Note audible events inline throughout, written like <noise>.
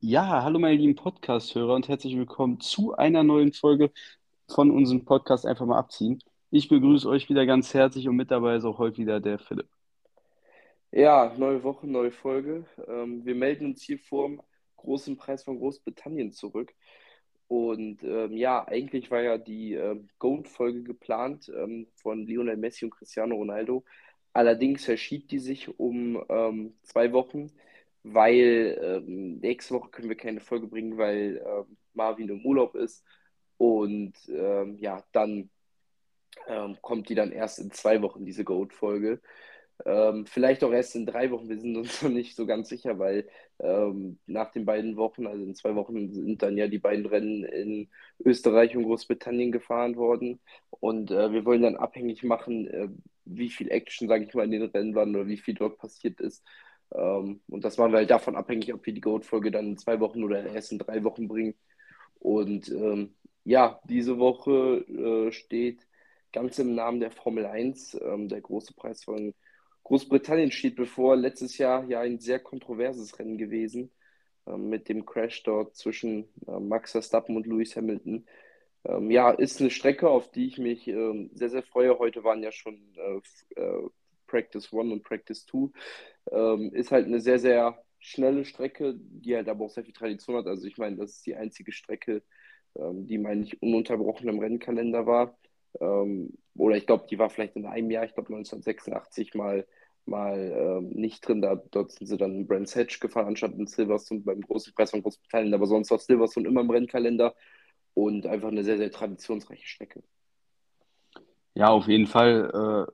Ja, hallo meine lieben Podcast-Hörer und herzlich willkommen zu einer neuen Folge von unserem Podcast Einfach mal abziehen. Ich begrüße euch wieder ganz herzlich und mit dabei ist auch heute wieder der Philipp. Ja, neue Woche, neue Folge. Ähm, wir melden uns hier vor dem großen Preis von Großbritannien zurück. Und ähm, ja, eigentlich war ja die ähm, GOAT-Folge geplant ähm, von Lionel Messi und Cristiano Ronaldo. Allerdings verschiebt die sich um ähm, zwei Wochen, weil ähm, nächste Woche können wir keine Folge bringen, weil ähm, Marvin im Urlaub ist. Und ähm, ja, dann kommt die dann erst in zwei Wochen, diese GOAT-Folge. Ähm, vielleicht auch erst in drei Wochen, wir sind uns <laughs> noch nicht so ganz sicher, weil ähm, nach den beiden Wochen, also in zwei Wochen, sind dann ja die beiden Rennen in Österreich und Großbritannien gefahren worden. Und äh, wir wollen dann abhängig machen, äh, wie viel Action, sage ich mal, in den Rennen waren oder wie viel dort passiert ist. Ähm, und das machen wir halt davon abhängig, ob wir die Goat-Folge dann in zwei Wochen oder erst in drei Wochen bringen. Und ähm, ja, diese Woche äh, steht ganz im Namen der Formel 1, ähm, der große Preis von Großbritannien steht bevor. Letztes Jahr ja ein sehr kontroverses Rennen gewesen ähm, mit dem Crash dort zwischen äh, Max Verstappen und Lewis Hamilton. Ähm, ja, ist eine Strecke, auf die ich mich ähm, sehr, sehr freue. Heute waren ja schon äh, äh, Practice 1 und Practice 2. Ähm, ist halt eine sehr, sehr schnelle Strecke, die halt aber auch sehr viel Tradition hat. Also ich meine, das ist die einzige Strecke, ähm, die, meine ich, ununterbrochen im Rennkalender war. Ähm, oder ich glaube, die war vielleicht in einem Jahr, ich glaube 1986 mal, mal ähm, nicht drin. Da, dort sind sie dann in Brands Hatch gefahren, anstatt in Silverstone beim großen Preis von Großbritannien. Aber sonst war Silverstone immer im Rennkalender und einfach eine sehr, sehr traditionsreiche Strecke. Ja, auf jeden Fall. Äh,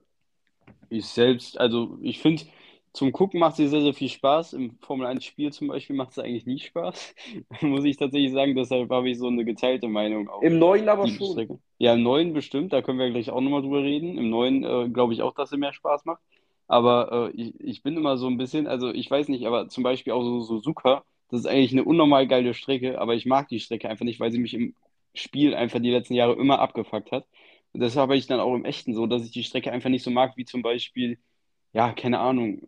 ich selbst, also ich finde, zum Gucken macht sie sehr, sehr viel Spaß. Im Formel 1-Spiel zum Beispiel macht es eigentlich nie Spaß. <laughs> Muss ich tatsächlich sagen, deshalb habe ich so eine geteilte Meinung. Im neuen aber schon. Strecke. Ja, im neuen bestimmt, da können wir gleich auch nochmal drüber reden. Im neuen äh, glaube ich auch, dass sie mehr Spaß macht. Aber äh, ich, ich bin immer so ein bisschen, also ich weiß nicht, aber zum Beispiel auch so Suzuka, das ist eigentlich eine unnormal geile Strecke, aber ich mag die Strecke einfach nicht, weil sie mich im Spiel einfach die letzten Jahre immer abgefuckt hat. Und deshalb habe ich dann auch im Echten so, dass ich die Strecke einfach nicht so mag, wie zum Beispiel, ja, keine Ahnung,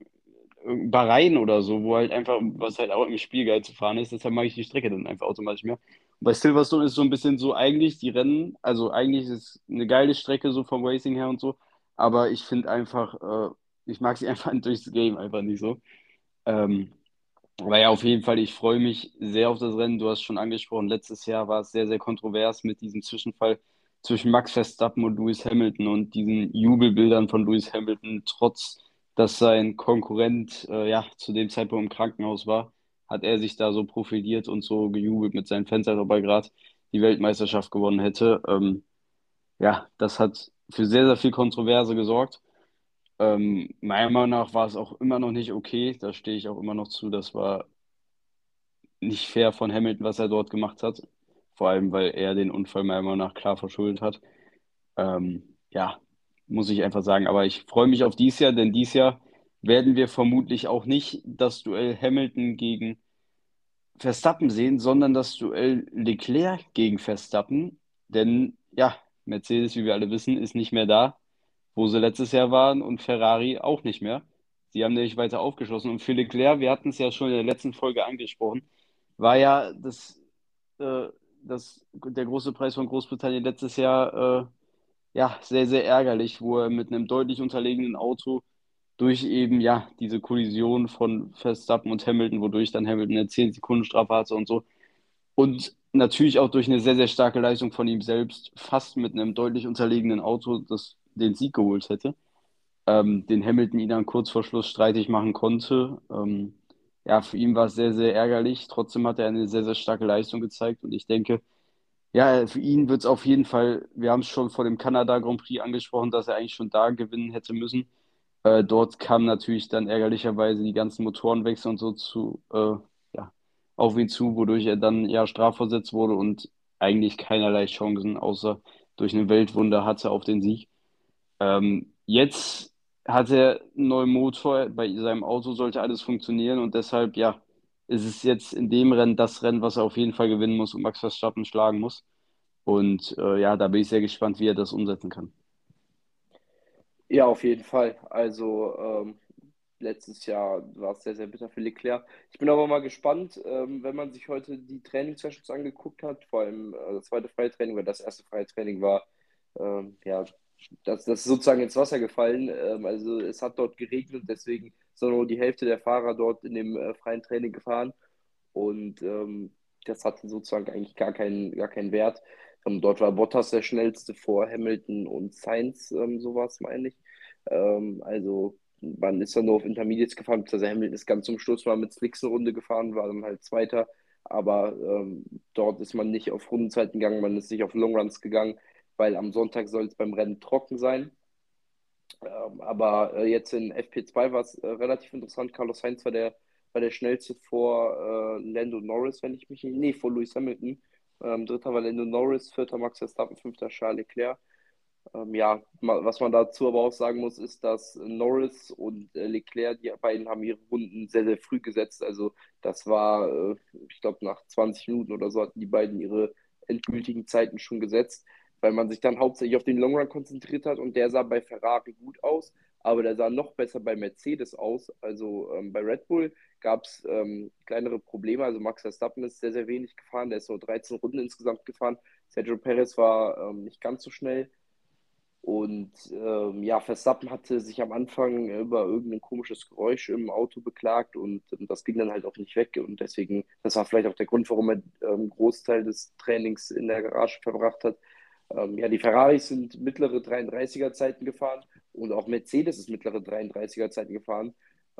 Bahrain oder so, wo halt einfach, was halt auch im Spiel geil zu fahren ist, deshalb mag ich die Strecke dann einfach automatisch mehr. Und bei Silverstone ist so ein bisschen so eigentlich die Rennen, also eigentlich ist es eine geile Strecke so vom Racing her und so, aber ich finde einfach, äh, ich mag sie <laughs> einfach durchs Game einfach nicht so. Ähm, aber ja, auf jeden Fall, ich freue mich sehr auf das Rennen. Du hast schon angesprochen, letztes Jahr war es sehr, sehr kontrovers mit diesem Zwischenfall zwischen Max Verstappen und Lewis Hamilton und diesen Jubelbildern von Lewis Hamilton, trotz dass sein Konkurrent äh, ja zu dem Zeitpunkt im Krankenhaus war, hat er sich da so profiliert und so gejubelt mit seinen Fans, als ob er gerade die Weltmeisterschaft gewonnen hätte. Ähm, ja, das hat für sehr, sehr viel Kontroverse gesorgt. Ähm, meiner Meinung nach war es auch immer noch nicht okay. Da stehe ich auch immer noch zu. Das war nicht fair von Hamilton, was er dort gemacht hat. Vor allem, weil er den Unfall meiner Meinung nach klar verschuldet hat. Ähm, ja, muss ich einfach sagen. Aber ich freue mich auf dieses Jahr, denn dieses Jahr werden wir vermutlich auch nicht das Duell Hamilton gegen Verstappen sehen, sondern das Duell Leclerc gegen Verstappen. Denn ja, Mercedes, wie wir alle wissen, ist nicht mehr da, wo sie letztes Jahr waren und Ferrari auch nicht mehr. Sie haben nämlich weiter aufgeschlossen. Und für Leclerc, wir hatten es ja schon in der letzten Folge angesprochen, war ja das, äh, das, der große Preis von Großbritannien letztes Jahr äh, ja, sehr, sehr ärgerlich, wo er mit einem deutlich unterlegenen Auto durch eben ja diese Kollision von Verstappen und Hamilton, wodurch dann Hamilton eine 10 Sekunden Strafe hatte und so. Und natürlich auch durch eine sehr, sehr starke Leistung von ihm selbst, fast mit einem deutlich unterlegenen Auto, das den Sieg geholt hätte, ähm, den Hamilton ihn dann kurz vor Schluss streitig machen konnte. Ähm, ja, für ihn war es sehr, sehr ärgerlich. Trotzdem hat er eine sehr, sehr starke Leistung gezeigt und ich denke, ja, für ihn wird es auf jeden Fall, wir haben es schon vor dem Kanada Grand Prix angesprochen, dass er eigentlich schon da gewinnen hätte müssen. Äh, dort kamen natürlich dann ärgerlicherweise die ganzen Motorenwechsel und so zu, äh, ja, auf ihn zu, wodurch er dann ja strafversetzt wurde und eigentlich keinerlei Chancen außer durch eine Weltwunder hatte auf den Sieg. Ähm, jetzt hat er einen neuen Motor, bei seinem Auto sollte alles funktionieren und deshalb, ja, ist es jetzt in dem Rennen das Rennen, was er auf jeden Fall gewinnen muss und Max Verstappen schlagen muss. Und äh, ja, da bin ich sehr gespannt, wie er das umsetzen kann. Ja, auf jeden Fall. Also ähm, letztes Jahr war es sehr, sehr bitter für Leclerc. Ich bin aber mal gespannt, ähm, wenn man sich heute die Trainingssessions angeguckt hat, vor allem äh, das zweite Freitraining, weil das erste Freitraining war, ähm, ja, das, das ist sozusagen ins Wasser gefallen. Ähm, also es hat dort geregnet, deswegen ist nur die Hälfte der Fahrer dort in dem äh, freien Training gefahren. Und ähm, das hatte sozusagen eigentlich gar keinen, gar keinen Wert. Ähm, dort war Bottas der schnellste vor Hamilton und Sainz, ähm, sowas meine ich. Ähm, also man ist dann nur auf Intermediates gefahren, beziehungsweise Hamilton ist ganz zum Schluss mal mit Slicks eine Runde gefahren, war dann halt Zweiter. Aber ähm, dort ist man nicht auf Rundenzeiten gegangen, man ist nicht auf Longruns gegangen, weil am Sonntag soll es beim Rennen trocken sein. Ähm, aber äh, jetzt in FP2 war es äh, relativ interessant. Carlos Sainz war der, war der schnellste vor äh, Lando Norris, wenn ich mich nicht. Nee, vor Lewis Hamilton. Ähm, dritter war Lando Norris, vierter Max Verstappen, fünfter Charles Leclerc. Ähm, ja, was man dazu aber auch sagen muss, ist, dass Norris und äh, Leclerc, die beiden haben ihre Runden sehr, sehr früh gesetzt. Also das war, äh, ich glaube, nach 20 Minuten oder so hatten die beiden ihre endgültigen Zeiten schon gesetzt, weil man sich dann hauptsächlich auf den Long Run konzentriert hat und der sah bei Ferrari gut aus, aber der sah noch besser bei Mercedes aus. Also ähm, bei Red Bull gab es ähm, kleinere Probleme. Also Max Verstappen ist sehr, sehr wenig gefahren, der ist so 13 Runden insgesamt gefahren. Sergio Perez war ähm, nicht ganz so schnell. Und ähm, ja, Verstappen hatte sich am Anfang über irgendein komisches Geräusch im Auto beklagt und ähm, das ging dann halt auch nicht weg. Und deswegen, das war vielleicht auch der Grund, warum er ähm, Großteil des Trainings in der Garage verbracht hat. Ähm, ja, die Ferraris sind mittlere 33er Zeiten gefahren und auch Mercedes ist mittlere 33er Zeiten gefahren.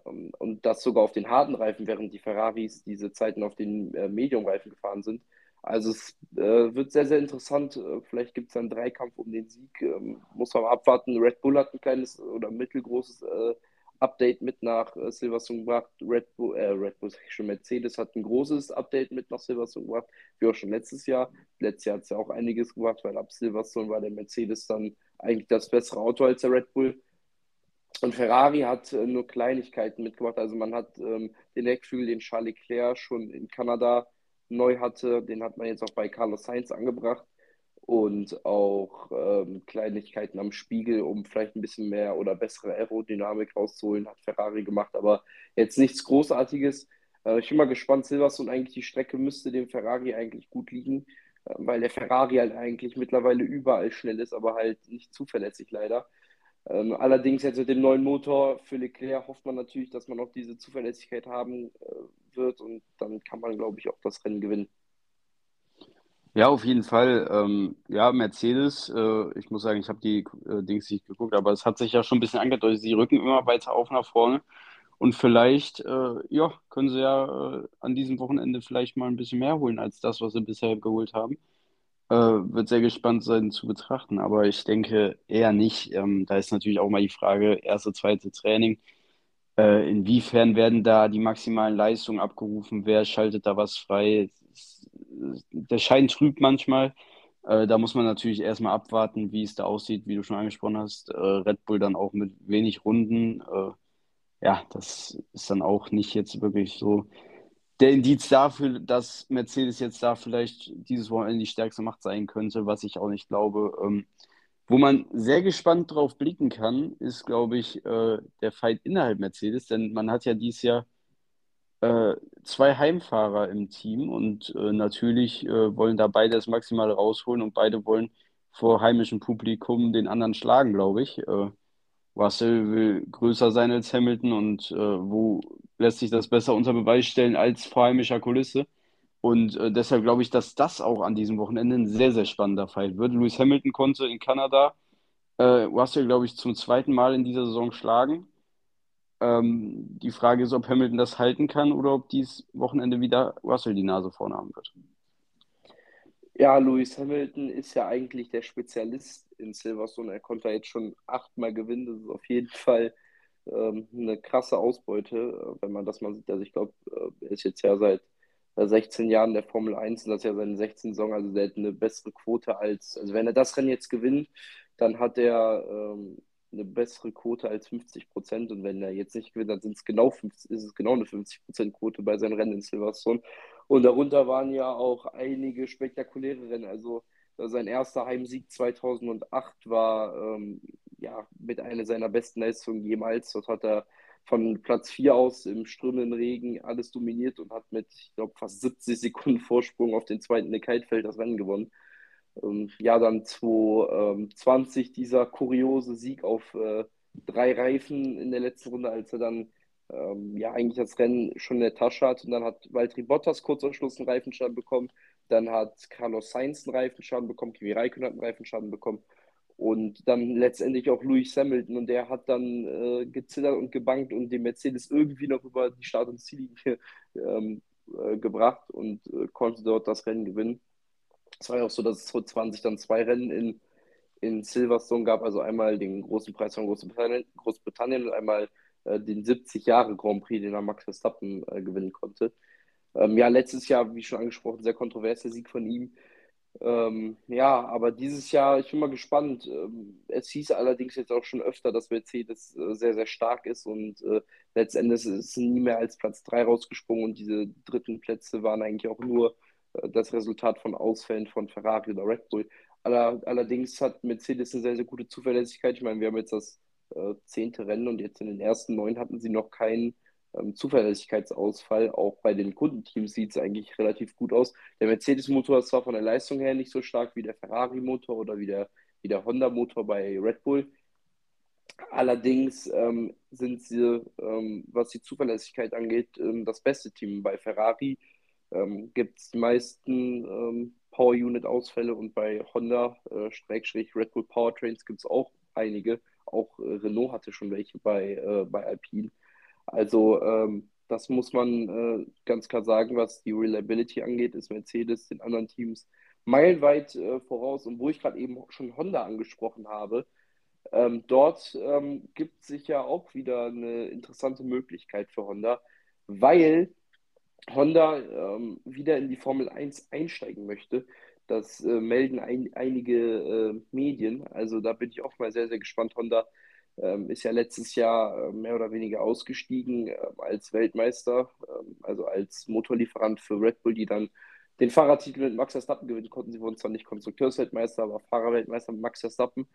Ähm, und das sogar auf den harten Reifen, während die Ferraris diese Zeiten auf den äh, Medium-Reifen gefahren sind. Also es äh, wird sehr, sehr interessant. Äh, vielleicht gibt es einen Dreikampf um den Sieg. Ähm, muss man abwarten. Red Bull hat ein kleines oder mittelgroßes äh, Update mit nach äh, Silverstone gebracht. Red Bull, äh, Red Bull, schon, Mercedes hat ein großes Update mit nach Silverstone gebracht, wie auch schon letztes Jahr. Letztes Jahr hat es ja auch einiges gebracht, weil ab Silverstone war der Mercedes dann eigentlich das bessere Auto als der Red Bull. Und Ferrari hat äh, nur Kleinigkeiten mitgebracht. Also man hat ähm, den Heckflügel, den Charles Leclerc schon in Kanada neu hatte. Den hat man jetzt auch bei Carlos Sainz angebracht. Und auch ähm, Kleinigkeiten am Spiegel, um vielleicht ein bisschen mehr oder bessere Aerodynamik rauszuholen, hat Ferrari gemacht. Aber jetzt nichts Großartiges. Äh, ich bin mal gespannt, Silverstone eigentlich die Strecke müsste dem Ferrari eigentlich gut liegen, äh, weil der Ferrari halt eigentlich mittlerweile überall schnell ist, aber halt nicht zuverlässig leider. Ähm, allerdings jetzt mit dem neuen Motor für Leclerc hofft man natürlich, dass man auch diese Zuverlässigkeit haben äh, wird und dann kann man, glaube ich, auch das Rennen gewinnen. Ja, auf jeden Fall. Ähm, ja, Mercedes, äh, ich muss sagen, ich habe die äh, Dings nicht geguckt, aber es hat sich ja schon ein bisschen angedeutet. Sie rücken immer weiter auf nach vorne. Und vielleicht, äh, ja, können sie ja äh, an diesem Wochenende vielleicht mal ein bisschen mehr holen als das, was sie bisher geholt haben. Äh, wird sehr gespannt sein zu betrachten, aber ich denke eher nicht. Ähm, da ist natürlich auch mal die Frage, erste, zweite Training. Äh, inwiefern werden da die maximalen Leistungen abgerufen? Wer schaltet da was frei? Der Schein trübt manchmal. Äh, da muss man natürlich erstmal abwarten, wie es da aussieht, wie du schon angesprochen hast. Äh, Red Bull dann auch mit wenig Runden. Äh, ja, das ist dann auch nicht jetzt wirklich so der Indiz dafür, dass Mercedes jetzt da vielleicht dieses Wochenende die stärkste Macht sein könnte, was ich auch nicht glaube. Ähm, wo man sehr gespannt drauf blicken kann, ist, glaube ich, äh, der Fight innerhalb Mercedes, denn man hat ja dieses Jahr äh, zwei Heimfahrer im Team und äh, natürlich äh, wollen da beide das Maximale rausholen und beide wollen vor heimischem Publikum den anderen schlagen, glaube ich. Äh, Russell will größer sein als Hamilton und äh, wo lässt sich das besser unter Beweis stellen als vor heimischer Kulisse. Und deshalb glaube ich, dass das auch an diesem Wochenende ein sehr, sehr spannender Fight wird. Lewis Hamilton konnte in Kanada Russell, glaube ich, zum zweiten Mal in dieser Saison schlagen. Ähm, die Frage ist, ob Hamilton das halten kann oder ob dieses Wochenende wieder Russell die Nase vorne haben wird. Ja, Lewis Hamilton ist ja eigentlich der Spezialist in Silverstone. Er konnte jetzt schon achtmal gewinnen. Das ist auf jeden Fall ähm, eine krasse Ausbeute, äh, wenn man das mal sieht. Also ich glaube, äh, er ist jetzt ja seit 16 Jahren der Formel 1 und das ist ja seine 16 Saison. Also der hat eine bessere Quote als, also wenn er das Rennen jetzt gewinnt, dann hat er ähm, eine bessere Quote als 50 Prozent. Und wenn er jetzt nicht gewinnt, dann sind genau 50, ist es genau eine 50 Prozent Quote bei seinen Rennen in Silverstone. Und darunter waren ja auch einige spektakuläre Rennen. Also sein erster Heimsieg 2008 war ähm, ja, mit einer seiner besten Leistungen jemals. Dort hat er von Platz 4 aus im strömenden Regen alles dominiert und hat mit, ich glaube, fast 70 Sekunden Vorsprung auf den zweiten Heidfeld das Rennen gewonnen. Ähm, ja, dann 2020 dieser kuriose Sieg auf äh, drei Reifen in der letzten Runde, als er dann ähm, ja eigentlich das Rennen schon in der Tasche hat. Und dann hat Valtteri Bottas kurz am Schluss einen Reifenschaden bekommen. Dann hat Carlos Sainz einen Reifenschaden bekommen, Kimi Räikkönen hat einen Reifenschaden bekommen. Und dann letztendlich auch Louis Hamilton und der hat dann äh, gezittert und gebankt und den Mercedes irgendwie noch über die Start- und Ziellinie ähm, äh, gebracht und äh, konnte dort das Rennen gewinnen. Es war ja auch so, dass es 2020 dann zwei Rennen in, in Silverstone gab, also einmal den großen Preis von Großbritannien, Großbritannien und einmal äh, den 70 Jahre Grand Prix, den er Max Verstappen äh, gewinnen konnte. Ähm, ja, letztes Jahr, wie schon angesprochen, sehr kontroverser Sieg von ihm. Ähm, ja, aber dieses Jahr, ich bin mal gespannt. Ähm, es hieß allerdings jetzt auch schon öfter, dass Mercedes äh, sehr, sehr stark ist und äh, letztendlich ist es nie mehr als Platz 3 rausgesprungen und diese dritten Plätze waren eigentlich auch nur das Resultat von Ausfällen von Ferrari oder Red Bull. Aller, allerdings hat Mercedes eine sehr, sehr gute Zuverlässigkeit. Ich meine, wir haben jetzt das äh, zehnte Rennen und jetzt in den ersten neun hatten sie noch keinen ähm, Zuverlässigkeitsausfall. Auch bei den Kundenteams sieht es eigentlich relativ gut aus. Der Mercedes-Motor ist zwar von der Leistung her nicht so stark wie der Ferrari-Motor oder wie der, wie der Honda-Motor bei Red Bull. Allerdings ähm, sind sie, ähm, was die Zuverlässigkeit angeht, ähm, das beste Team. Bei Ferrari ähm, gibt es die meisten ähm, Power-Unit-Ausfälle und bei Honda, äh, Red Bull Powertrains gibt es auch einige. Auch äh, Renault hatte schon welche bei, äh, bei Alpine. Also ähm, das muss man äh, ganz klar sagen, was die Reliability angeht, ist Mercedes den anderen Teams meilenweit äh, voraus. Und wo ich gerade eben schon Honda angesprochen habe, ähm, dort ähm, gibt sich ja auch wieder eine interessante Möglichkeit für Honda, weil Honda ähm, wieder in die Formel 1 einsteigen möchte. Das äh, melden ein, einige äh, Medien. Also da bin ich auch mal sehr, sehr gespannt. Honda ähm, ist ja letztes Jahr äh, mehr oder weniger ausgestiegen äh, als Weltmeister, ähm, also als Motorlieferant für Red Bull, die dann den Fahrertitel mit Max Verstappen gewinnen konnten. Sie wurden zwar nicht Konstrukteursweltmeister, aber Fahrerweltmeister mit Max Verstappen.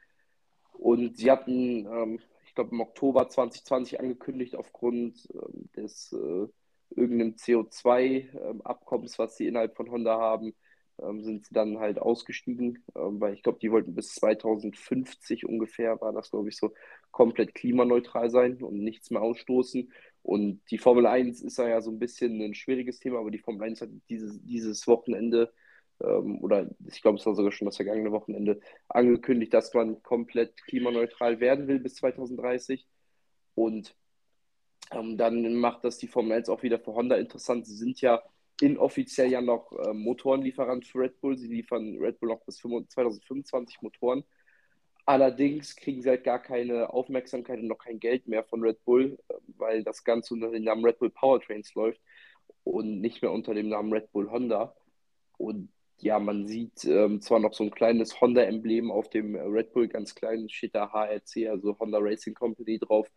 Und sie hatten, ähm, ich glaube, im Oktober 2020 angekündigt, aufgrund ähm, des äh, irgendeinem CO2-Abkommens, was sie innerhalb von Honda haben, ähm, sind sie dann halt ausgestiegen, ähm, weil ich glaube, die wollten bis 2050 ungefähr, war das glaube ich so, komplett klimaneutral sein und nichts mehr ausstoßen. Und die Formel 1 ist ja so ein bisschen ein schwieriges Thema, aber die Formel 1 hat dieses, dieses Wochenende ähm, oder ich glaube, es war sogar schon das vergangene Wochenende angekündigt, dass man komplett klimaneutral werden will bis 2030. Und ähm, dann macht das die Formel 1 auch wieder für Honda interessant. Sie sind ja inoffiziell ja noch äh, Motorenlieferant für Red Bull. Sie liefern Red Bull noch bis 2025 Motoren. Allerdings kriegen sie halt gar keine Aufmerksamkeit und noch kein Geld mehr von Red Bull, äh, weil das Ganze unter dem Namen Red Bull Powertrains läuft und nicht mehr unter dem Namen Red Bull Honda. Und ja, man sieht ähm, zwar noch so ein kleines Honda-Emblem auf dem Red Bull, ganz klein, steht da HRC, also Honda Racing Company drauf,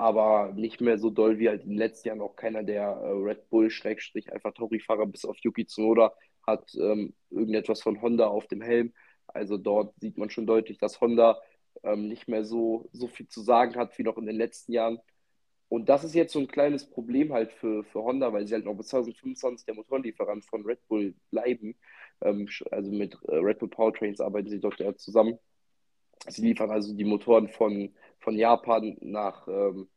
aber nicht mehr so doll wie halt in den letzten Jahren auch keiner der äh, Red Bull Schrägstrich einfach Tauri-Fahrer bis auf Yuki Tsunoda hat ähm, irgendetwas von Honda auf dem Helm. Also dort sieht man schon deutlich, dass Honda ähm, nicht mehr so, so viel zu sagen hat wie noch in den letzten Jahren. Und das ist jetzt so ein kleines Problem halt für, für Honda, weil sie halt noch bis 2025 der Motorenlieferant von Red Bull bleiben. Ähm, also mit äh, Red Bull Powertrains arbeiten sie dort ja zusammen. Sie liefern also die Motoren von, von Japan nach ähm,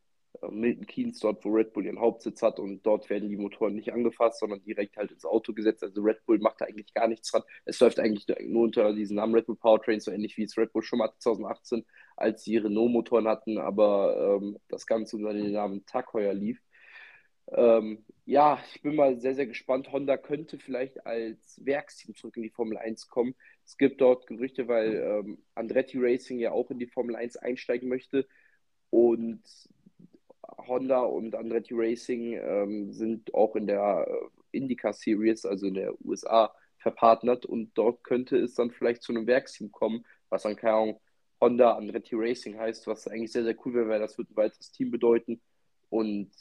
Milton Keynes, dort wo Red Bull ihren Hauptsitz hat und dort werden die Motoren nicht angefasst, sondern direkt halt ins Auto gesetzt. Also Red Bull macht da eigentlich gar nichts dran. Es läuft eigentlich nur unter diesem Namen Red Bull Powertrain, so ähnlich wie es Red Bull schon mal 2018, als sie Renault-Motoren hatten, aber ähm, das Ganze unter dem Namen Tag heuer lief. Ähm, ja, ich bin mal sehr, sehr gespannt. Honda könnte vielleicht als Werksteam zurück in die Formel 1 kommen. Es gibt dort Gerüchte, weil ähm, Andretti Racing ja auch in die Formel 1 einsteigen möchte. Und Honda und Andretti Racing ähm, sind auch in der äh, IndyCar Series, also in der USA, verpartnert. Und dort könnte es dann vielleicht zu einem Werksteam kommen, was dann keine Ahnung, Honda Andretti Racing heißt, was eigentlich sehr, sehr cool wäre, weil das wird ein weiteres Team bedeuten. Und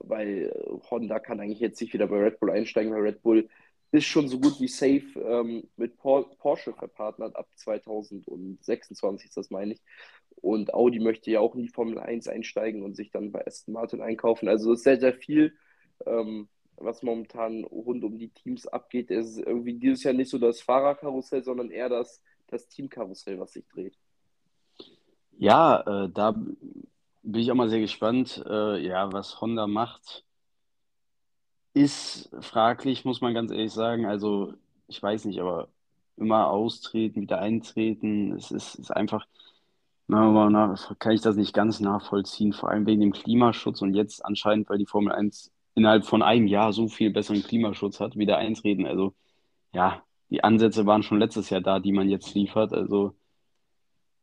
weil Honda kann eigentlich jetzt nicht wieder bei Red Bull einsteigen, weil Red Bull ist schon so gut wie safe ähm, mit Porsche verpartnert ab 2026 ist das, meine ich. Und Audi möchte ja auch in die Formel 1 einsteigen und sich dann bei Aston Martin einkaufen. Also es ist sehr, sehr viel, ähm, was momentan rund um die Teams abgeht. Es ist irgendwie dieses Jahr nicht so das Fahrerkarussell, sondern eher das, das Teamkarussell, was sich dreht. Ja, äh, da bin ich auch mal sehr gespannt, äh, ja, was Honda macht. Ist fraglich, muss man ganz ehrlich sagen. Also, ich weiß nicht, aber immer austreten, wieder eintreten, es ist, ist einfach, nach, kann ich das nicht ganz nachvollziehen, vor allem wegen dem Klimaschutz und jetzt anscheinend, weil die Formel 1 innerhalb von einem Jahr so viel besseren Klimaschutz hat, wieder eintreten. Also, ja, die Ansätze waren schon letztes Jahr da, die man jetzt liefert. Also,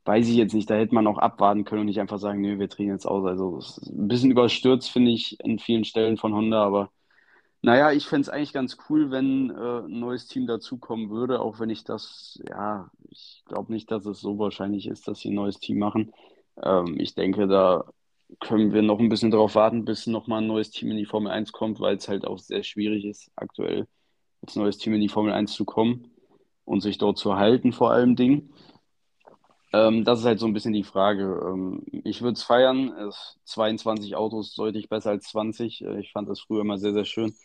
weiß ich jetzt nicht, da hätte man auch abwarten können und nicht einfach sagen, nö, wir drehen jetzt aus. Also, ein bisschen überstürzt, finde ich, in vielen Stellen von Honda, aber naja, ich fände es eigentlich ganz cool, wenn äh, ein neues Team dazukommen würde, auch wenn ich das, ja, ich glaube nicht, dass es so wahrscheinlich ist, dass sie ein neues Team machen. Ähm, ich denke, da können wir noch ein bisschen darauf warten, bis nochmal ein neues Team in die Formel 1 kommt, weil es halt auch sehr schwierig ist, aktuell als neues Team in die Formel 1 zu kommen und sich dort zu halten, vor allem Ding. Ähm, das ist halt so ein bisschen die Frage. Ähm, ich würde es feiern. Es, 22 Autos deutlich besser als 20. Äh, ich fand das früher immer sehr, sehr schön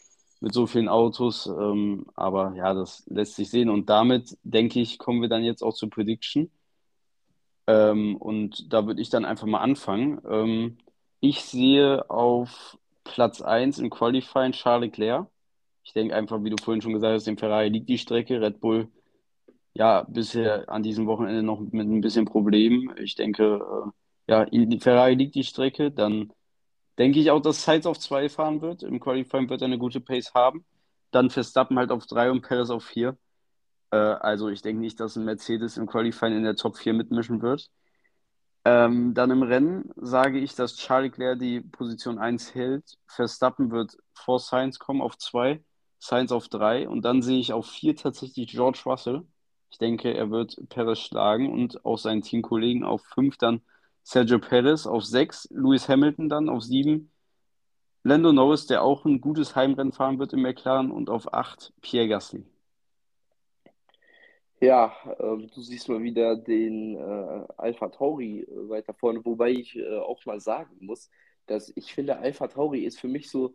mit so vielen Autos. Ähm, aber ja, das lässt sich sehen. Und damit, denke ich, kommen wir dann jetzt auch zur Prediction. Ähm, und da würde ich dann einfach mal anfangen. Ähm, ich sehe auf Platz 1 im Qualifying Charles Leclerc. Ich denke einfach, wie du vorhin schon gesagt hast, dem Ferrari liegt die Strecke. Red Bull, ja, bisher an diesem Wochenende noch mit ein bisschen Problemen. Ich denke, äh, ja, Ferrari liegt die Strecke. Dann denke ich auch, dass Sainz auf 2 fahren wird. Im Qualifying wird er eine gute Pace haben. Dann Verstappen halt auf 3 und Perez auf 4. Äh, also ich denke nicht, dass ein Mercedes im Qualifying in der Top 4 mitmischen wird. Ähm, dann im Rennen sage ich, dass Charles Leclerc die Position 1 hält. Verstappen wird vor Sainz kommen auf 2, Sainz auf 3 und dann sehe ich auf 4 tatsächlich George Russell. Ich denke, er wird Perez schlagen und auch seinen Teamkollegen auf 5 dann Sergio Perez auf 6, Lewis Hamilton dann auf 7, Lando Norris, der auch ein gutes Heimrennen fahren wird im McLaren und auf 8 Pierre Gasly. Ja, äh, du siehst mal wieder den äh, Alpha Tauri äh, weiter vorne, wobei ich äh, auch mal sagen muss, dass ich finde, Alpha Tauri ist für mich so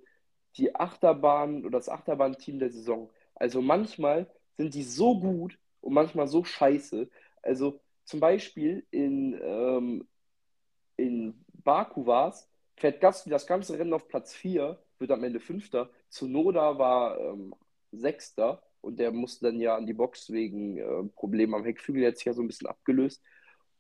die Achterbahn oder das Achterbahn-Team der Saison. Also manchmal sind die so gut und manchmal so scheiße. Also zum Beispiel in ähm, in Baku war es, fährt Gasly das ganze Rennen auf Platz 4, wird am Ende Fünfter. Zunoda war ähm, Sechster und der musste dann ja an die Box wegen äh, Problemen am Heckflügel jetzt ja so ein bisschen abgelöst.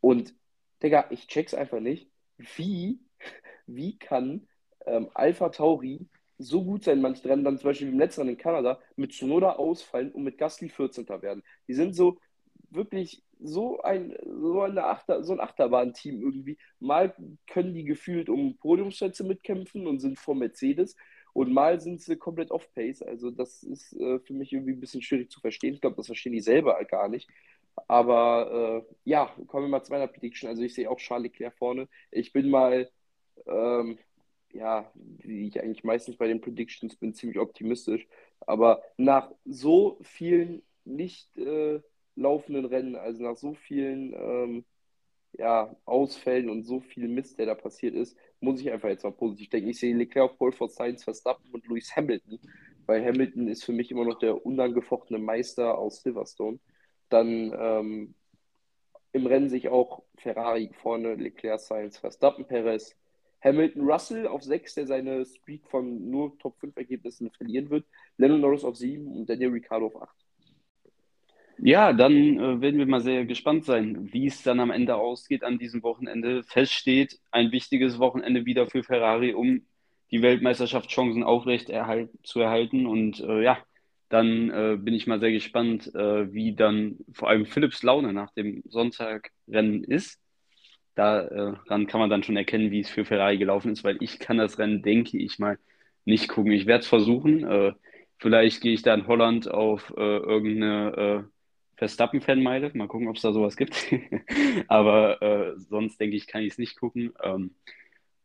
Und Digga, ich check's einfach nicht. Wie, <laughs> wie kann ähm, Alpha Tauri so gut sein, manche Rennen dann zum Beispiel im letzten Rennen in Kanada mit Zunoda ausfallen und mit Gasly 14. werden? Die sind so wirklich so ein, so eine Achter, so ein Achterbahn-Team irgendwie. Mal können die gefühlt um Podiumsplätze mitkämpfen und sind vor Mercedes und mal sind sie komplett off-pace. Also das ist äh, für mich irgendwie ein bisschen schwierig zu verstehen. Ich glaube, das verstehen die selber gar nicht. Aber äh, ja, kommen wir mal zu meiner Prediction. Also ich sehe auch Charles Leclerc vorne. Ich bin mal, ähm, ja, wie ich eigentlich meistens bei den Predictions bin, ziemlich optimistisch. Aber nach so vielen nicht... Äh, laufenden Rennen, also nach so vielen ähm, ja, Ausfällen und so viel Mist, der da passiert ist, muss ich einfach jetzt mal positiv denken. Ich sehe Leclerc auf Paul for Science, Verstappen und Lewis Hamilton, weil Hamilton ist für mich immer noch der unangefochtene Meister aus Silverstone. Dann ähm, im Rennen sich auch Ferrari vorne, Leclerc, Science, Verstappen, Perez, Hamilton, Russell auf 6, der seine Streak von nur Top 5 Ergebnissen verlieren wird, Lennon Norris auf 7 und Daniel Ricciardo auf 8. Ja, dann äh, werden wir mal sehr gespannt sein, wie es dann am Ende ausgeht an diesem Wochenende. Fest steht ein wichtiges Wochenende wieder für Ferrari, um die Weltmeisterschaftschancen aufrecht erhalt, zu erhalten. Und äh, ja, dann äh, bin ich mal sehr gespannt, äh, wie dann vor allem Philipps Laune nach dem Sonntagrennen ist. Daran kann man dann schon erkennen, wie es für Ferrari gelaufen ist, weil ich kann das Rennen, denke ich mal, nicht gucken. Ich werde es versuchen. Äh, vielleicht gehe ich da in Holland auf äh, irgendeine Verstappen-Fanmeile. Mal gucken, ob es da sowas gibt. <laughs> Aber äh, sonst denke ich, kann ich es nicht gucken. Ähm,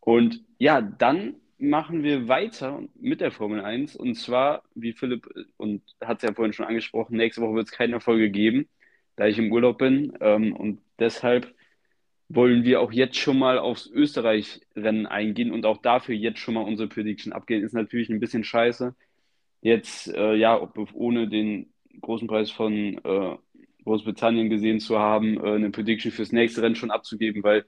und ja, dann machen wir weiter mit der Formel 1. Und zwar, wie Philipp äh, und hat es ja vorhin schon angesprochen, nächste Woche wird es keine Folge geben, da ich im Urlaub bin. Ähm, und deshalb wollen wir auch jetzt schon mal aufs Österreich-Rennen eingehen und auch dafür jetzt schon mal unsere Prediction abgehen. Ist natürlich ein bisschen scheiße. Jetzt, äh, ja, ob, ohne den großen Preis von äh, Großbritannien gesehen zu haben, äh, eine Prediction fürs nächste Rennen schon abzugeben, weil,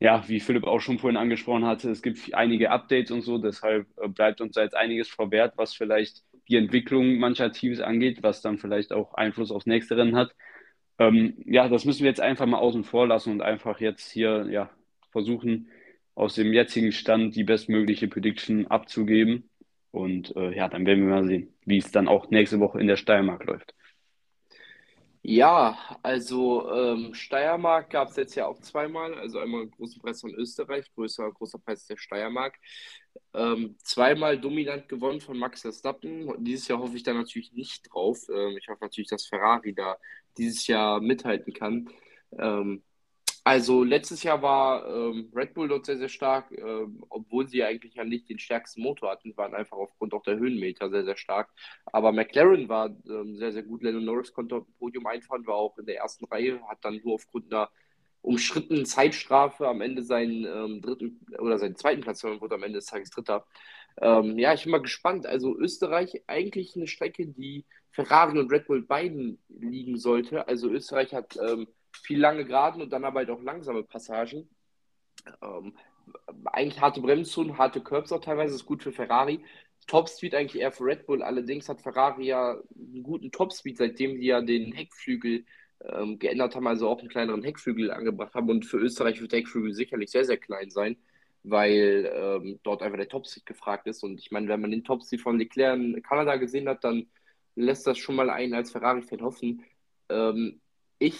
ja, wie Philipp auch schon vorhin angesprochen hatte, es gibt einige Updates und so, deshalb äh, bleibt uns da jetzt einiges verwehrt, was vielleicht die Entwicklung mancher Teams angeht, was dann vielleicht auch Einfluss aufs nächste Rennen hat. Ähm, ja, das müssen wir jetzt einfach mal außen vor lassen und einfach jetzt hier ja, versuchen, aus dem jetzigen Stand die bestmögliche Prediction abzugeben. Und äh, ja, dann werden wir mal sehen, wie es dann auch nächste Woche in der Steiermark läuft. Ja, also ähm, Steiermark gab es jetzt ja auch zweimal, also einmal großen Preis von Österreich, größer großer Preis der Steiermark. Ähm, zweimal dominant gewonnen von Max Verstappen. Dieses Jahr hoffe ich da natürlich nicht drauf. Ähm, ich hoffe natürlich, dass Ferrari da dieses Jahr mithalten kann. Also letztes Jahr war ähm, Red Bull dort sehr, sehr stark, ähm, obwohl sie eigentlich ja nicht den stärksten Motor hatten, waren einfach aufgrund auch der Höhenmeter sehr, sehr stark. Aber McLaren war ähm, sehr, sehr gut. Lennon Norris konnte auf dem Podium einfahren, war auch in der ersten Reihe, hat dann nur aufgrund einer umschrittenen Zeitstrafe am Ende seinen ähm, dritten oder seinen zweiten Platz und wurde am Ende des Tages Dritter. Ähm, ja, ich bin mal gespannt. Also Österreich eigentlich eine Strecke, die Ferrari und Red Bull beiden liegen sollte. Also Österreich hat ähm, viel lange Geraden und dann aber halt auch langsame Passagen. Ähm, eigentlich harte Bremszonen, harte Curbs auch teilweise, ist gut für Ferrari. Topspeed eigentlich eher für Red Bull, allerdings hat Ferrari ja einen guten Topspeed, seitdem die ja den Heckflügel ähm, geändert haben, also auch einen kleineren Heckflügel angebracht haben. Und für Österreich wird der Heckflügel sicherlich sehr, sehr klein sein, weil ähm, dort einfach der Topspeed gefragt ist. Und ich meine, wenn man den Topspeed von Leclerc in Kanada gesehen hat, dann lässt das schon mal einen als Ferrari-Fan hoffen. Ähm, ich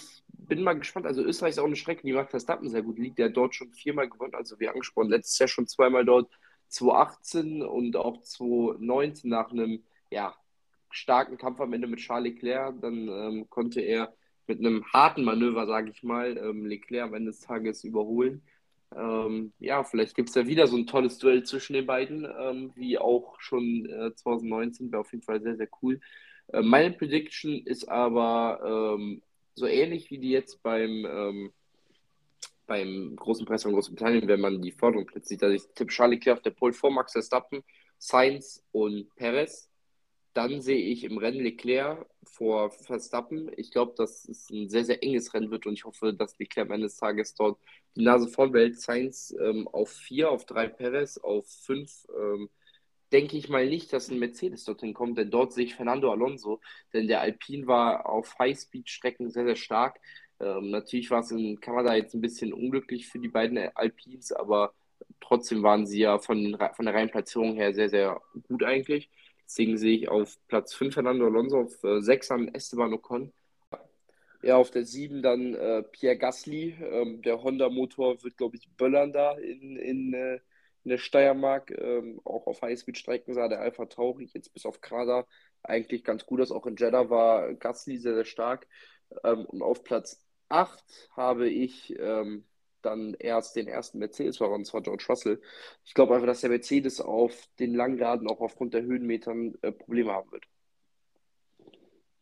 bin mal gespannt. Also Österreich ist auch eine Strecke, die Max Verstappen sehr gut liegt. Der dort schon viermal gewonnen. Also wie angesprochen, letztes Jahr schon zweimal dort. 2018 und auch 2019 nach einem ja, starken Kampf am Ende mit Charles Leclerc. Dann ähm, konnte er mit einem harten Manöver, sage ich mal, ähm, Leclerc am Ende des Tages überholen. Ähm, ja, vielleicht gibt es ja wieder so ein tolles Duell zwischen den beiden, ähm, wie auch schon äh, 2019. Wäre auf jeden Fall sehr, sehr cool. Äh, meine Prediction ist aber ähm, so ähnlich wie die jetzt beim, ähm, beim großen Preis von Großbritannien, wenn man die Forderung Plätze sieht. Also ich tippe Charlie Leclerc auf der Pole vor Max Verstappen, Sainz und Perez. Dann sehe ich im Rennen Leclerc vor Verstappen. Ich glaube, dass es ein sehr, sehr enges Rennen wird und ich hoffe, dass Leclerc am Ende des Tages dort die Nase vorn behält. Sainz ähm, auf 4, auf 3 Perez, auf 5 ähm, denke ich mal nicht, dass ein Mercedes dorthin kommt, denn dort sehe ich Fernando Alonso, denn der Alpine war auf Highspeed-Strecken sehr, sehr stark. Ähm, natürlich war es in Kanada jetzt ein bisschen unglücklich für die beiden Alpines, aber trotzdem waren sie ja von, von der Reihenplatzierung her sehr, sehr gut eigentlich. Deswegen sehe ich auf Platz 5 Fernando Alonso, auf äh, 6 an Esteban Ocon. Ja, auf der 7 dann äh, Pierre Gasly. Ähm, der Honda-Motor wird, glaube ich, böllern da in, in, äh, in der Steiermark. Ähm, auch auf Highspeed-Strecken sah der Alpha Tauri jetzt bis auf Kader eigentlich ganz gut aus. Auch in Jeddah war Gasly sehr, sehr stark. Ähm, und auf Platz 8 habe ich ähm, dann erst den ersten Mercedes-Fahrer, und zwar George Russell. Ich glaube einfach, dass der Mercedes auf den Langgraden auch aufgrund der Höhenmetern äh, Probleme haben wird.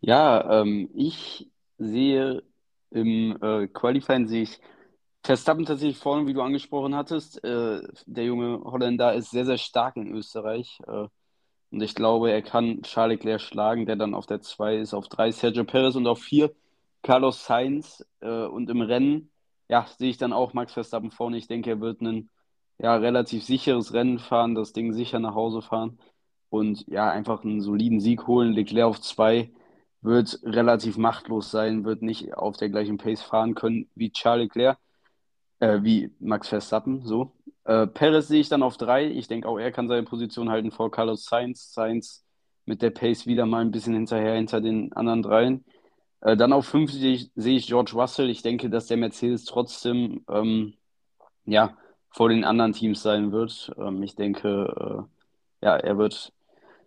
Ja, ähm, ich sehe im äh, Qualifying sehe ich Verstappen tatsächlich vorne, wie du angesprochen hattest. Äh, der junge Holländer ist sehr, sehr stark in Österreich. Äh, und ich glaube, er kann Charles Leclerc schlagen, der dann auf der 2 ist, auf 3 Sergio Perez und auf 4 Carlos Sainz. Äh, und im Rennen ja, sehe ich dann auch Max Verstappen vorne. Ich denke, er wird ein ja, relativ sicheres Rennen fahren, das Ding sicher nach Hause fahren und ja, einfach einen soliden Sieg holen. Leclerc auf zwei wird relativ machtlos sein, wird nicht auf der gleichen Pace fahren können wie Charles Leclerc, äh, wie Max Verstappen, so. Äh, Perez sehe ich dann auf drei. Ich denke auch, er kann seine Position halten vor Carlos Sainz. Sainz mit der Pace wieder mal ein bisschen hinterher hinter den anderen dreien. Äh, dann auf 5 sehe ich, sehe ich George Russell. Ich denke, dass der Mercedes trotzdem ähm, ja, vor den anderen Teams sein wird. Ähm, ich denke, äh, ja, er wird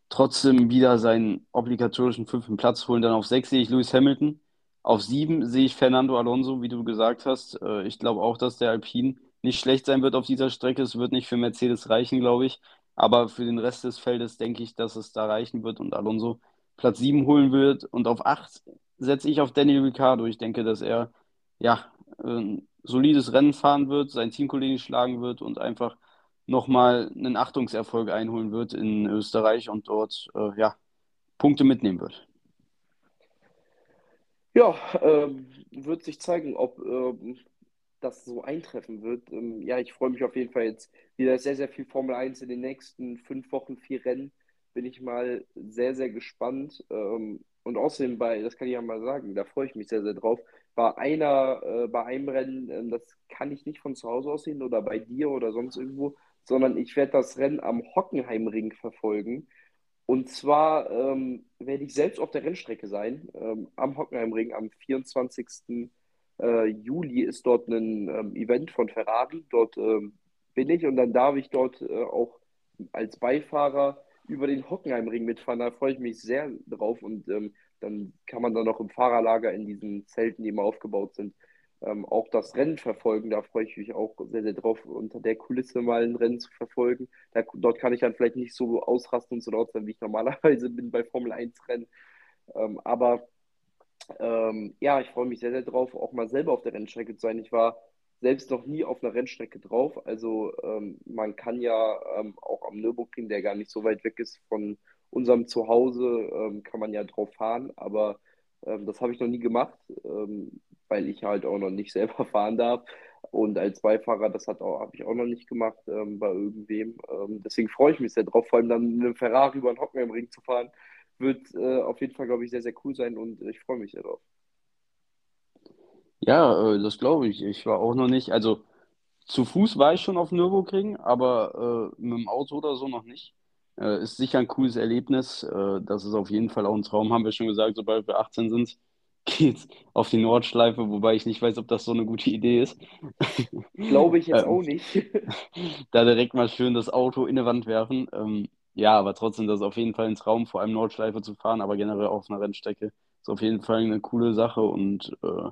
trotzdem wieder seinen obligatorischen fünften Platz holen. Dann auf 6 sehe ich Lewis Hamilton. Auf 7 sehe ich Fernando Alonso, wie du gesagt hast. Äh, ich glaube auch, dass der Alpine nicht schlecht sein wird auf dieser Strecke. Es wird nicht für Mercedes reichen, glaube ich. Aber für den Rest des Feldes denke ich, dass es da reichen wird und Alonso Platz 7 holen wird. Und auf 8 setze ich auf Daniel Ricciardo. Ich denke, dass er ja äh, solides Rennen fahren wird, seinen Teamkollegen schlagen wird und einfach nochmal einen Achtungserfolg einholen wird in Österreich und dort äh, ja, Punkte mitnehmen wird. Ja, ähm, wird sich zeigen, ob ähm, das so eintreffen wird. Ähm, ja, ich freue mich auf jeden Fall jetzt wieder sehr, sehr viel Formel 1 in den nächsten fünf Wochen, vier Rennen. Bin ich mal sehr, sehr gespannt. Ähm, und außerdem bei, das kann ich ja mal sagen, da freue ich mich sehr, sehr drauf. Bei einer, äh, bei einem Rennen, äh, das kann ich nicht von zu Hause aus sehen oder bei dir oder sonst irgendwo, sondern ich werde das Rennen am Hockenheimring verfolgen. Und zwar ähm, werde ich selbst auf der Rennstrecke sein, ähm, am Hockenheimring am 24. Äh, Juli ist dort ein ähm, Event von Ferrari. Dort ähm, bin ich und dann darf ich dort äh, auch als Beifahrer über den Hockenheimring mitfahren. Da freue ich mich sehr drauf und ähm, dann kann man dann noch im Fahrerlager in diesen Zelten, die immer aufgebaut sind, ähm, auch das Rennen verfolgen. Da freue ich mich auch sehr, sehr drauf, unter der Kulisse mal ein Rennen zu verfolgen. Da, dort kann ich dann vielleicht nicht so ausrasten und so laut sein, wie ich normalerweise <laughs> bin bei Formel 1 Rennen. Ähm, aber ähm, ja, ich freue mich sehr, sehr drauf, auch mal selber auf der Rennstrecke zu sein. Ich war selbst noch nie auf einer Rennstrecke drauf. Also ähm, man kann ja ähm, auch am Nürburgring, der gar nicht so weit weg ist von unserem Zuhause, ähm, kann man ja drauf fahren. Aber das habe ich noch nie gemacht, weil ich halt auch noch nicht <laughs> selber fahren darf. Und als Beifahrer, das habe ich auch noch nicht gemacht ähm, bei irgendwem. deswegen freue ich mich sehr drauf, vor allem dann mit einem Ferrari über den Ring zu fahren wird äh, auf jeden Fall, glaube ich, sehr, sehr cool sein und ich freue mich sehr drauf. Ja, äh, das glaube ich. Ich war auch noch nicht, also zu Fuß war ich schon auf Nürburgring, aber äh, mit dem Auto oder so noch nicht. Äh, ist sicher ein cooles Erlebnis. Äh, das ist auf jeden Fall auch ein Traum, haben wir schon gesagt. Sobald wir 18 sind, geht's auf die Nordschleife, wobei ich nicht weiß, ob das so eine gute Idee ist. Glaube ich jetzt ähm, auch nicht. <laughs> da direkt mal schön das Auto in die Wand werfen. Ähm, ja, aber trotzdem, das ist auf jeden Fall ein Traum, vor allem Nordschleife zu fahren, aber generell auf einer Rennstrecke. Ist auf jeden Fall eine coole Sache und äh,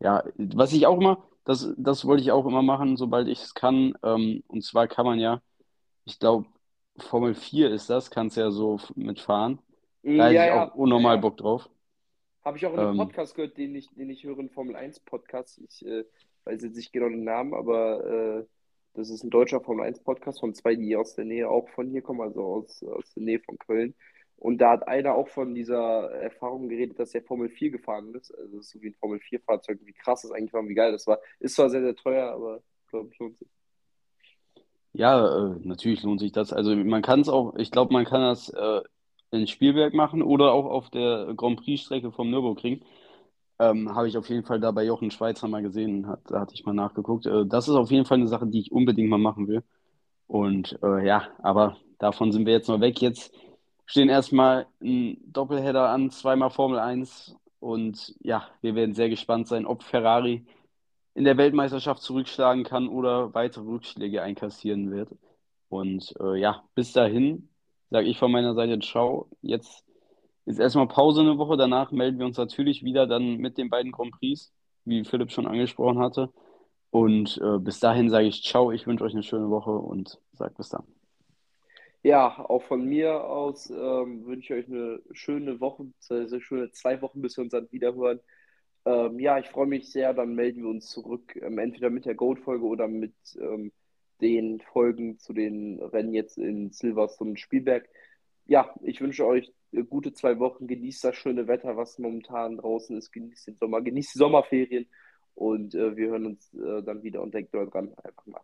ja, was ich auch immer, das, das wollte ich auch immer machen, sobald ich es kann. Ähm, und zwar kann man ja, ich glaube, Formel 4 ist das, kannst ja so mitfahren. Da ja, hätte ich auch unnormal ja. Bock drauf. Habe ich auch in einem ähm, Podcast gehört, den ich, den ich höre, einen Formel 1 Podcast. Ich äh, weiß jetzt nicht genau den Namen, aber äh, das ist ein deutscher Formel 1 Podcast von zwei, die aus der Nähe auch von hier kommen, also aus, aus der Nähe von Köln. Und da hat einer auch von dieser Erfahrung geredet, dass er Formel 4 gefahren ist. Also das ist so wie ein Formel 4 Fahrzeug, wie krass das eigentlich war, wie geil das war. Ist zwar sehr, sehr teuer, aber glaube ich lohnt sich. Ja, äh, natürlich lohnt sich das. Also man kann es auch, ich glaube, man kann das äh, in Spielberg machen oder auch auf der Grand Prix-Strecke vom Nürburgring. Ähm, habe ich auf jeden Fall da bei Jochen Schweizer mal gesehen, hat, da hatte ich mal nachgeguckt. Äh, das ist auf jeden Fall eine Sache, die ich unbedingt mal machen will. Und äh, ja, aber davon sind wir jetzt noch weg. Jetzt stehen erstmal ein Doppelheader an, zweimal Formel 1. Und ja, wir werden sehr gespannt sein, ob Ferrari in der Weltmeisterschaft zurückschlagen kann oder weitere Rückschläge einkassieren wird. Und äh, ja, bis dahin sage ich von meiner Seite Ciao. Jetzt ist erstmal Pause eine Woche. Danach melden wir uns natürlich wieder dann mit den beiden Grand Prix, wie Philipp schon angesprochen hatte. Und äh, bis dahin sage ich Ciao. Ich wünsche euch eine schöne Woche und sage bis dann. Ja, auch von mir aus ähm, wünsche ich euch eine schöne Woche, eine schöne zwei Wochen, bis wir uns dann wiederhören. Ähm, ja, ich freue mich sehr. Dann melden wir uns zurück, ähm, entweder mit der Gold-Folge oder mit ähm, den Folgen zu den Rennen jetzt in Silverstone und Spielberg. Ja, ich wünsche euch gute zwei Wochen, genießt das schöne Wetter, was momentan draußen ist, genießt den Sommer, genießt die Sommerferien und äh, wir hören uns äh, dann wieder und denkt dran, einfach mal.